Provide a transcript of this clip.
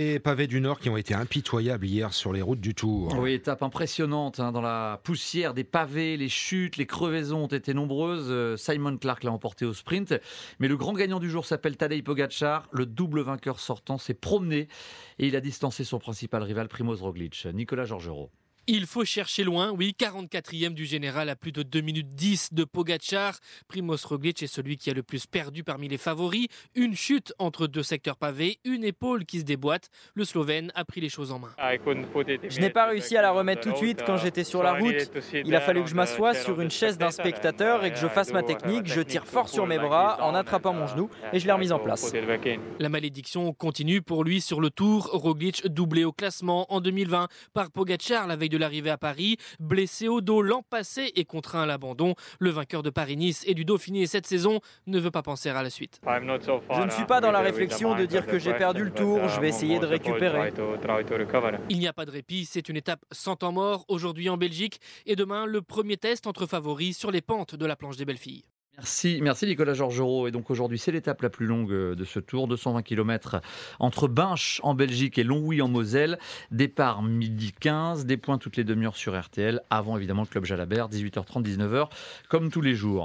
Les pavés du Nord qui ont été impitoyables hier sur les routes du Tour. Oui, étape impressionnante hein, dans la poussière des pavés, les chutes, les crevaisons ont été nombreuses. Euh, Simon Clark l'a emporté au sprint, mais le grand gagnant du jour s'appelle Tadej Pogacar. Le double vainqueur sortant s'est promené et il a distancé son principal rival Primoz Roglic, Nicolas Georgerot. Il faut chercher loin, oui, 44e du général à plus de 2 minutes 10 de Pogacar. Primoz Roglic est celui qui a le plus perdu parmi les favoris. Une chute entre deux secteurs pavés, une épaule qui se déboîte. Le Slovène a pris les choses en main. Je n'ai pas réussi à la remettre tout de suite quand j'étais sur la route. Il a fallu que je m'assoie sur une chaise d'un spectateur et que je fasse ma technique. Je tire fort sur mes bras en attrapant mon genou et je l'ai remise en place. La malédiction continue pour lui sur le tour. Roglic doublé au classement en 2020 par Pogacar la veille de l'arrivée à Paris. Blessé au dos l'an passé et contraint à l'abandon, le vainqueur de Paris-Nice et du Dauphiné cette saison ne veut pas penser à la suite. Je ne suis pas dans la réflexion de dire que j'ai perdu le tour, je vais essayer de récupérer. Il n'y a pas de répit, c'est une étape sans temps mort aujourd'hui en Belgique et demain le premier test entre favoris sur les pentes de la planche des belles filles. Merci, merci Nicolas Georgerot. Et donc aujourd'hui, c'est l'étape la plus longue euh, de ce tour, 220 km entre Binche en Belgique et Longwy en Moselle. Départ midi 15, des points toutes les demi-heures sur RTL, avant évidemment le Club Jalabert, 18h30, 19h, comme tous les jours.